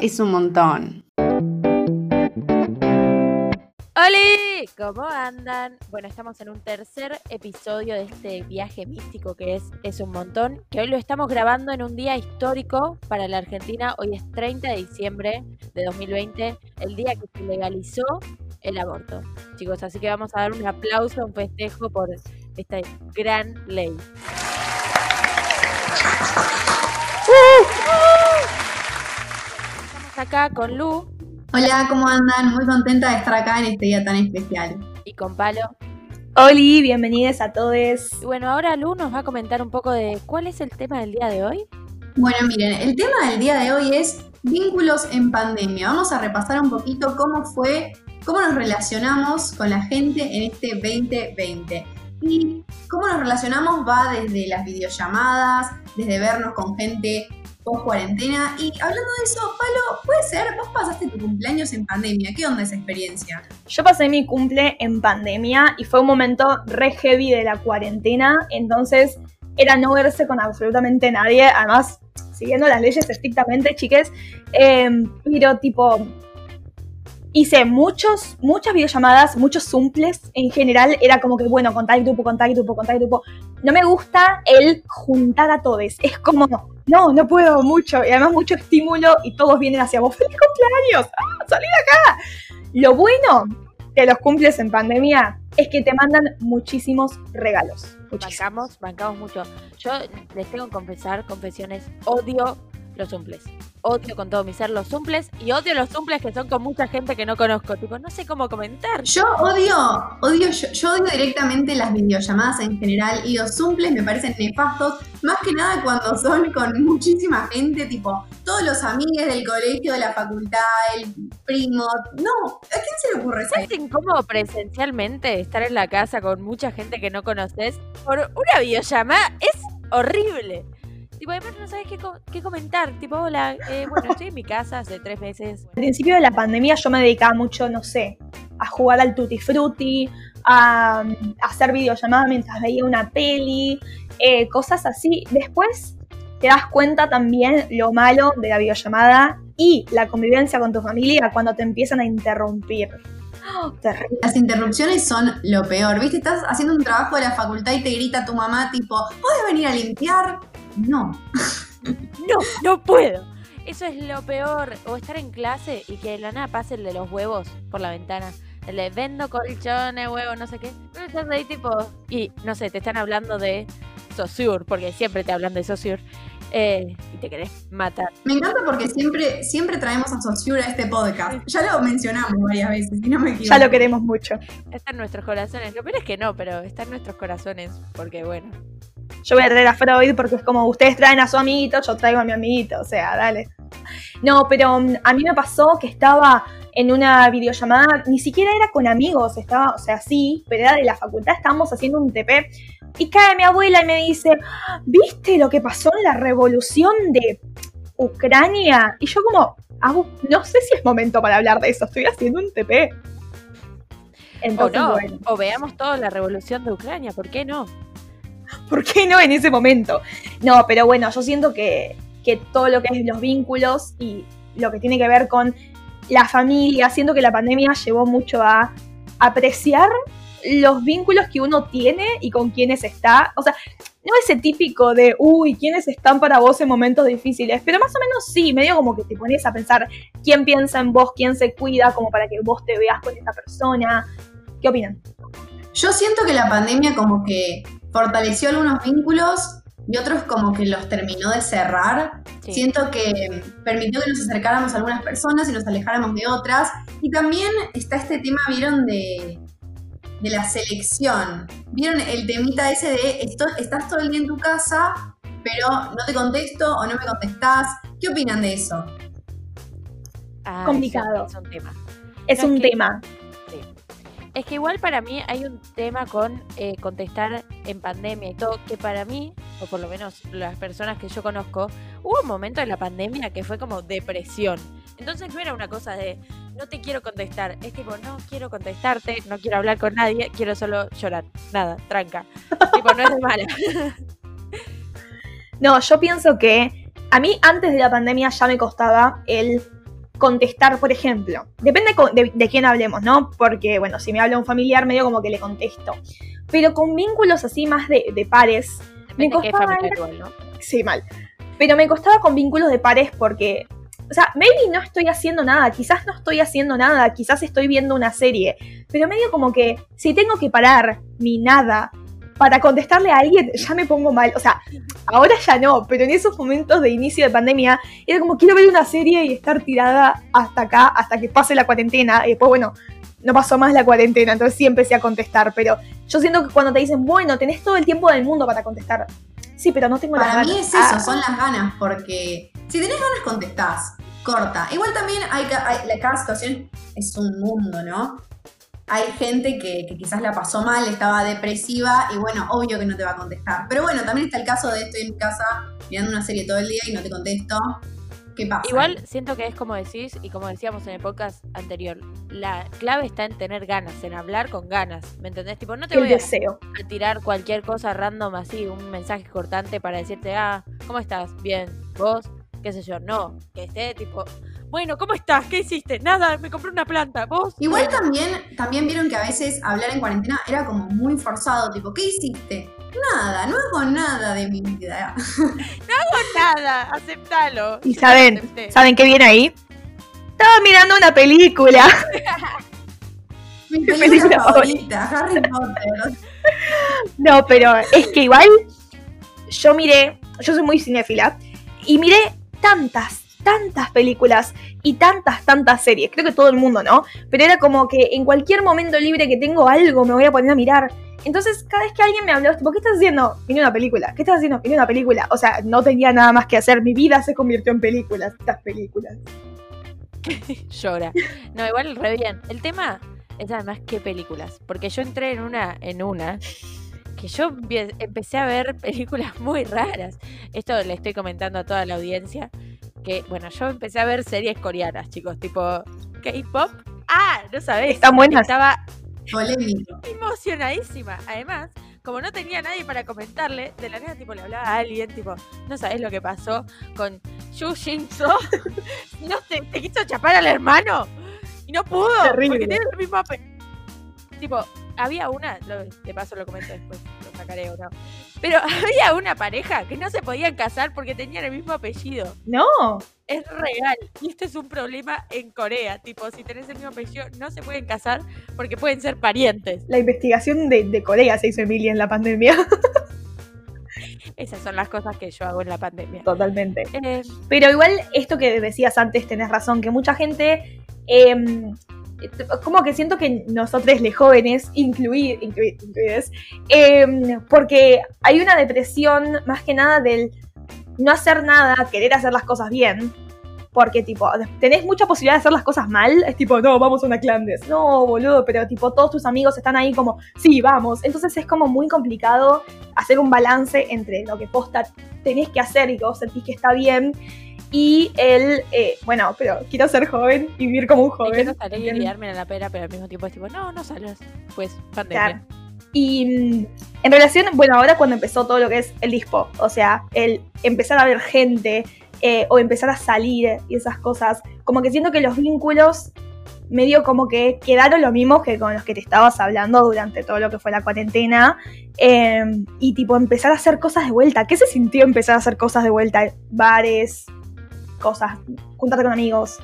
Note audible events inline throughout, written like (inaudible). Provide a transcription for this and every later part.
Es un montón. ¡Holi! ¿Cómo andan? Bueno, estamos en un tercer episodio de este viaje místico que es Es un montón, que hoy lo estamos grabando en un día histórico para la Argentina. Hoy es 30 de diciembre de 2020, el día que se legalizó el aborto. Chicos, así que vamos a dar un aplauso, un festejo por esta gran ley. Estamos acá con Lu Hola, ¿cómo andan? Muy contenta de estar acá en este día tan especial. y con Palo. Oli, bienvenidos a todos. Y bueno, ahora Lu nos va a comentar un poco de cuál es el tema del día de hoy. Bueno, miren, el tema del día de hoy es vínculos en pandemia. Vamos a repasar un poquito cómo fue, cómo nos relacionamos con la gente en este 2020. Y cómo nos relacionamos va desde las videollamadas, desde vernos con gente post cuarentena. Y hablando de eso, Palo, puede ser, vos pasaste tu cumpleaños en pandemia. ¿Qué onda esa experiencia? Yo pasé mi cumple en pandemia y fue un momento re heavy de la cuarentena, entonces era no verse con absolutamente nadie, además siguiendo las leyes estrictamente, chiques, eh, pero tipo hice muchos, muchas videollamadas, muchos zumples en general, era como que bueno, con tal grupo, con tal grupo, con tal grupo. No me gusta el juntar a todos, es como, no, no puedo mucho, y además mucho estímulo y todos vienen hacia vos, (laughs) ¡feliz cumpleaños! ¡Ah, salí de acá! Lo bueno de los cumples en pandemia es que te mandan muchísimos regalos. Muchísimos. Bancamos, bancamos mucho. Yo les tengo que confesar, confesiones, odio los zumples. Odio con todo mi ser los zumples y odio los zumples que son con mucha gente que no conozco. Tipo, no sé cómo comentar. Yo odio, odio, yo, yo odio directamente las videollamadas en general y los zumples me parecen nefastos, más que nada cuando son con muchísima gente, tipo todos los amigos del colegio, de la facultad, el primo. No, ¿a quién se le ocurre eso? Es incómodo presencialmente estar en la casa con mucha gente que no conoces por una videollamada. Es horrible. Tipo, además no sabes qué, co- qué comentar. Tipo, hola, eh, bueno, estoy en mi casa hace tres meses. Al principio de la pandemia yo me dedicaba mucho, no sé, a jugar al Tutti Frutti, a, a hacer videollamadas mientras veía una peli, eh, cosas así. Después te das cuenta también lo malo de la videollamada y la convivencia con tu familia cuando te empiezan a interrumpir. ¡Oh, (gasps) terrible. Las interrupciones son lo peor. ¿Viste? Estás haciendo un trabajo de la facultad y te grita tu mamá, tipo, ¿puedes venir a limpiar? No. (laughs) No, no puedo. Eso es lo peor. O estar en clase y que de la nada pase el de los huevos por la ventana. El de vendo colchones, huevos, no sé qué. Pero estás ahí tipo. Y no sé, te están hablando de Saussure, porque siempre te hablan de Saussure. eh, y te querés matar. Me encanta porque siempre, siempre traemos a Saussure a este podcast. Ya lo mencionamos varias veces, si no me equivoco. Ya lo queremos mucho. Está en nuestros corazones. Lo peor es que no, pero está en nuestros corazones. Porque bueno. Yo voy a traer a Freud porque es como ustedes traen a su amiguito, yo traigo a mi amiguito, o sea, dale. No, pero mm, a mí me pasó que estaba en una videollamada, ni siquiera era con amigos, estaba, o sea, sí, pero era de la facultad, estábamos haciendo un TP. Y cae mi abuela y me dice, ¿viste lo que pasó en la revolución de Ucrania? Y yo como, "Abu, no sé si es momento para hablar de eso, estoy haciendo un TP. O no. bueno. O veamos toda la revolución de Ucrania. ¿Por qué no? ¿Por qué no en ese momento? No, pero bueno, yo siento que, que todo lo que es los vínculos y lo que tiene que ver con la familia, siento que la pandemia llevó mucho a apreciar los vínculos que uno tiene y con quienes está. O sea, no ese típico de, uy, ¿quiénes están para vos en momentos difíciles? Pero más o menos sí, medio como que te pones a pensar quién piensa en vos, quién se cuida, como para que vos te veas con esa persona. ¿Qué opinan? Yo siento que la pandemia como que fortaleció algunos vínculos y otros como que los terminó de cerrar. Sí. Siento que permitió que nos acercáramos a algunas personas y nos alejáramos de otras. Y también está este tema, ¿vieron? De, de la selección. ¿Vieron el temita ese de esto, estás todo el día en tu casa, pero no te contesto o no me contestás? ¿Qué opinan de eso? Ah, Complicado. Es un, es un tema. Es No, es un que- tema. Es que igual para mí hay un tema con eh, contestar en pandemia y todo, que para mí, o por lo menos las personas que yo conozco, hubo un momento en la pandemia que fue como depresión. Entonces no era una cosa de no te quiero contestar. Es tipo, no quiero contestarte, no quiero hablar con nadie, quiero solo llorar. Nada, tranca. (laughs) tipo, no es de mala. No, yo pienso que a mí antes de la pandemia ya me costaba el contestar, por ejemplo. Depende de, de quién hablemos, ¿no? Porque, bueno, si me habla un familiar, medio como que le contesto. Pero con vínculos así más de, de pares, me Depende costaba... ¿no? Sí, mal. Pero me costaba con vínculos de pares porque, o sea, maybe no estoy haciendo nada, quizás no estoy haciendo nada, quizás estoy viendo una serie, pero medio como que si tengo que parar mi nada para contestarle a alguien, ya me pongo mal. O sea, ahora ya no, pero en esos momentos de inicio de pandemia era como quiero ver una serie y estar tirada hasta acá, hasta que pase la cuarentena. Y después, bueno, no pasó más la cuarentena, entonces sí empecé a contestar. Pero yo siento que cuando te dicen, bueno, tenés todo el tiempo del mundo para contestar. Sí, pero no tengo las Para mí ganas. es eso, Ah. son las ganas, porque si tenés ganas contestás, corta. Igual también hay, hay- cada situación es un mundo, ¿no? Hay gente que, que quizás la pasó mal, estaba depresiva y bueno, obvio que no te va a contestar. Pero bueno, también está el caso de estoy en mi casa mirando una serie todo el día y no te contesto. ¿Qué pasa? Igual siento que es como decís y como decíamos en el podcast anterior, la clave está en tener ganas, en hablar con ganas, ¿me entendés? Tipo, no te el voy deseo. a tirar cualquier cosa random así, un mensaje cortante para decirte, ah, ¿cómo estás? Bien, vos, qué sé yo, no, que esté tipo, bueno, ¿cómo estás? ¿Qué hiciste? Nada, me compré una planta, vos. Igual también, también vieron que a veces hablar en cuarentena era como muy forzado, tipo, ¿qué hiciste? Nada, no hago nada de mi vida. (laughs) nada, aceptalo. Y saben, acepté. ¿saben qué viene ahí? Estaba mirando una película. (laughs) Mi (laughs) película película favorita, Harry Potter. No, pero es que igual yo miré, yo soy muy cinéfila, y miré tantas, tantas películas y tantas, tantas series. Creo que todo el mundo, ¿no? Pero era como que en cualquier momento libre que tengo algo me voy a poner a mirar. Entonces, cada vez que alguien me habló, tipo, ¿qué estás haciendo? Vine una película. ¿Qué estás haciendo? Vine una película. O sea, no tenía nada más que hacer. Mi vida se convirtió en películas. Estas películas. (laughs) llora. No, igual re bien. El tema es además qué películas. Porque yo entré en una, en una, que yo empecé a ver (laughs) películas muy raras. Esto le estoy comentando a toda la audiencia. Que, bueno, yo empecé a ver series coreanas, chicos, tipo K-pop. Ah, no sabés. Están buenas. Estaba Polémico. emocionadísima. Además, como no tenía nadie para comentarle, de la nada tipo le hablaba a alguien, tipo, no sabes lo que pasó con Yu Shin-so. (laughs) no te, te quiso chapar al hermano y no pudo Terrible. porque tiene el mismo apellido. Tipo, había una, lo- de paso lo comento después, sacaré o no. Pero (laughs) había una pareja que no se podían casar porque tenían el mismo apellido. No. Es real. Y este es un problema en Corea. Tipo, si tenés el mismo apellido, no se pueden casar porque pueden ser parientes. La investigación de, de Corea se hizo Emilia en la pandemia. (laughs) Esas son las cosas que yo hago en la pandemia. Totalmente. Eh, Pero igual, esto que decías antes, tenés razón, que mucha gente. eh, como que siento que nosotros, los jóvenes, incluir, incluir, incluides, eh, porque hay una depresión más que nada del no hacer nada, querer hacer las cosas bien. Porque, tipo, tenés mucha posibilidad de hacer las cosas mal. Es tipo, no, vamos a una clandes. No, boludo, pero, tipo, todos tus amigos están ahí como, sí, vamos. Entonces es como muy complicado hacer un balance entre lo que posta tenés que hacer y que vos sentís que está bien y el, eh, bueno, pero quiero ser joven y vivir como un y joven. quiero salir y liarme en la pera, pero al mismo tiempo es tipo, no, no salgas. Pues, pandemia. Claro. Y mm, en relación, bueno, ahora cuando empezó todo lo que es el dispo, o sea, el empezar a ver gente eh, o empezar a salir y esas cosas, como que siento que los vínculos medio como que quedaron lo mismo que con los que te estabas hablando durante todo lo que fue la cuarentena. eh, y tipo empezar a hacer cosas de vuelta. ¿Qué se sintió empezar a hacer cosas de vuelta? Bares, cosas, juntarte con amigos.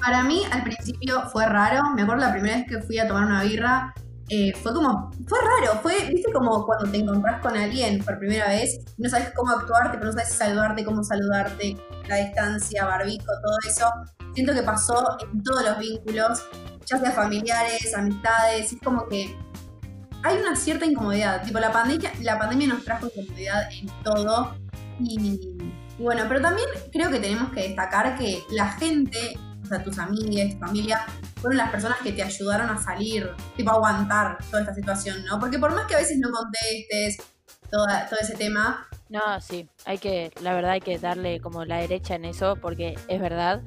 Para mí, al principio fue raro. Me acuerdo la primera vez que fui a tomar una birra. eh, fue como, fue raro, fue, viste como cuando te encontrás con alguien por primera vez, no sabes cómo actuarte, pero no sabes saludarte, cómo saludarte, la distancia, barbico, todo eso. Siento que pasó en todos los vínculos, ya sea familiares, amistades, es como que hay una cierta incomodidad. Tipo, la pandemia, la pandemia nos trajo incomodidad en todo. Y, y bueno, pero también creo que tenemos que destacar que la gente, o sea, tus amigas, tu familia, fueron las personas que te ayudaron a salir, tipo a aguantar toda esta situación, ¿no? Porque por más que a veces no contestes toda, todo ese tema, No, sí, hay que, la verdad hay que darle como la derecha en eso, porque es verdad.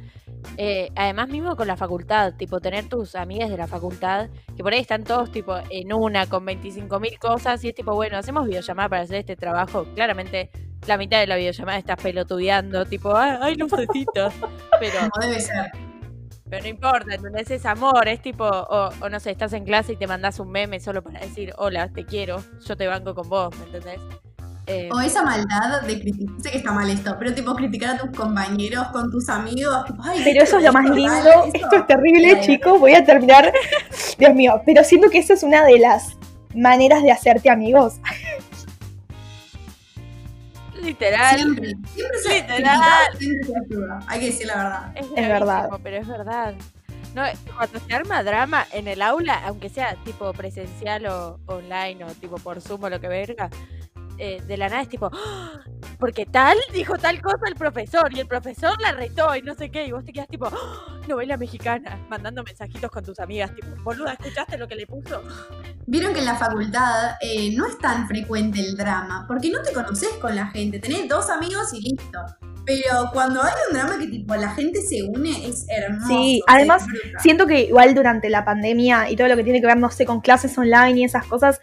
Eh, además, mismo con la facultad, tipo, tener tus amigas de la facultad, que por ahí están todos, tipo, en una con 25 mil cosas, y es tipo, bueno, hacemos videollamada para hacer este trabajo. Claramente, la mitad de la videollamada estás pelotudeando, tipo, ay, (laughs) no necesito. Pero, Como debe ser. pero no importa, ¿entendés? Es amor, es tipo, o, o no sé, estás en clase y te mandás un meme solo para decir, hola, te quiero, yo te banco con vos, ¿me entendés? Eh, O esa maldad de criticar, sé que está mal esto, pero tipo criticar a tus compañeros con tus amigos. tipo, "Ay, Pero eso es lo más lindo. dale, eso". Esto es terrible, Ay, chicos. Voy a terminar. (laughs) Dios mío. Pero siento que esa es una de las maneras de hacerte amigos. Literal. Siempre, siempre se Literal. siempre ayuda. Hay que decir la verdad. Es, Es verdad. Pero es verdad. No, cuando se arma drama en el aula, aunque sea tipo presencial o online o tipo por Zoom o lo que verga, eh, de la nada es tipo, "Ah, porque tal dijo tal cosa el profesor y el profesor la retó y no sé qué, y vos te quedas tipo, "Ah, novela mexicana, mandando mensajitos con tus amigas, tipo, boluda, ¿escuchaste lo que le puso? Vieron que en la facultad eh, no es tan frecuente el drama, porque no te conoces con la gente, tenés dos amigos y listo. Pero cuando hay un drama que tipo la gente se une, es hermoso. Sí, además. Siento que igual durante la pandemia y todo lo que tiene que ver, no sé, con clases online y esas cosas,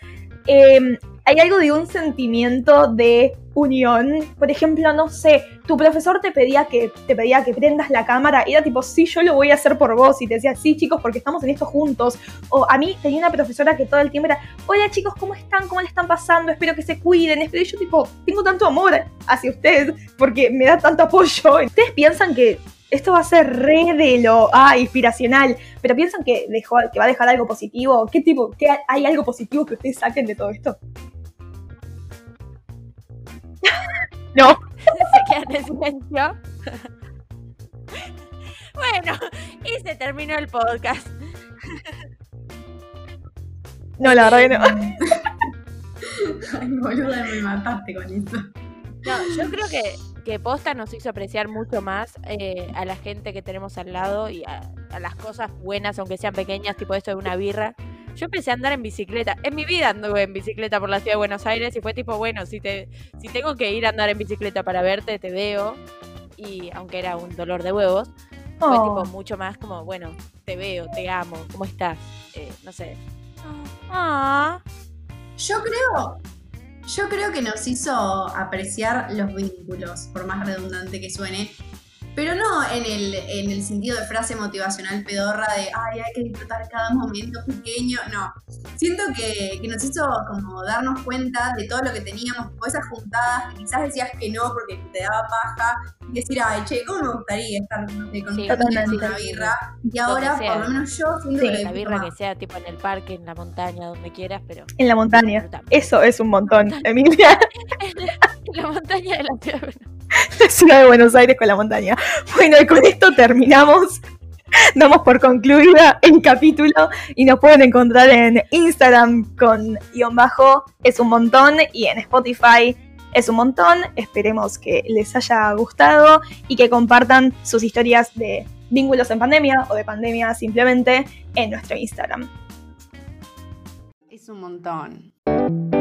eh, hay algo de un sentimiento de unión. Por ejemplo, no sé, tu profesor te pedía que te pedía que prendas la cámara y era tipo, sí, yo lo voy a hacer por vos. Y te decía, sí, chicos, porque estamos en esto juntos. O a mí tenía una profesora que todo el tiempo era, hola chicos, ¿cómo están? ¿Cómo le están pasando? Espero que se cuiden. Espero y yo tipo, tengo tanto amor hacia ustedes porque me da tanto apoyo. Ustedes piensan que esto va a ser re de lo ah, inspiracional, pero piensan que, dejó, que va a dejar algo positivo. ¿Qué tipo? ¿Qué hay algo positivo que ustedes saquen de todo esto? No, (laughs) se quedan en silencio. (laughs) bueno, y se terminó el podcast. no, la verdad que no. (laughs) Ay, boluda, me mataste con eso. No, yo creo que, que Posta nos hizo apreciar mucho más eh, a la gente que tenemos al lado y a, a las cosas buenas, aunque sean pequeñas, tipo esto de una birra. Yo empecé a andar en bicicleta. En mi vida anduve en bicicleta por la ciudad de Buenos Aires y fue tipo, bueno, si te si tengo que ir a andar en bicicleta para verte, te veo. Y aunque era un dolor de huevos, fue Oh. tipo mucho más como, bueno, te veo, te amo, ¿cómo estás? Eh, no sé. Ah. Yo creo, yo creo que nos hizo apreciar los vínculos, por más redundante que suene. Pero no en el, en el sentido de frase motivacional pedorra de, ay, hay que disfrutar cada momento pequeño. No. Siento que, que nos hizo como darnos cuenta de todo lo que teníamos, tipo esas juntadas que quizás decías que no porque te daba paja. Y decir, ay, che, ¿cómo me gustaría estar no sé, con Sí, una birra? Y ahora, sea. por lo menos yo, siento Sí, que La birra más. que sea tipo en el parque, en la montaña, donde quieras, pero En la montaña. Eso es un montón, Emilia. (laughs) En la montaña de la ciudad. (laughs) La ciudad de Buenos Aires con la montaña. Bueno, y con esto terminamos. Damos por concluida el capítulo y nos pueden encontrar en Instagram con guion bajo es un montón y en Spotify es un montón. Esperemos que les haya gustado y que compartan sus historias de vínculos en pandemia o de pandemia simplemente en nuestro Instagram. Es un montón.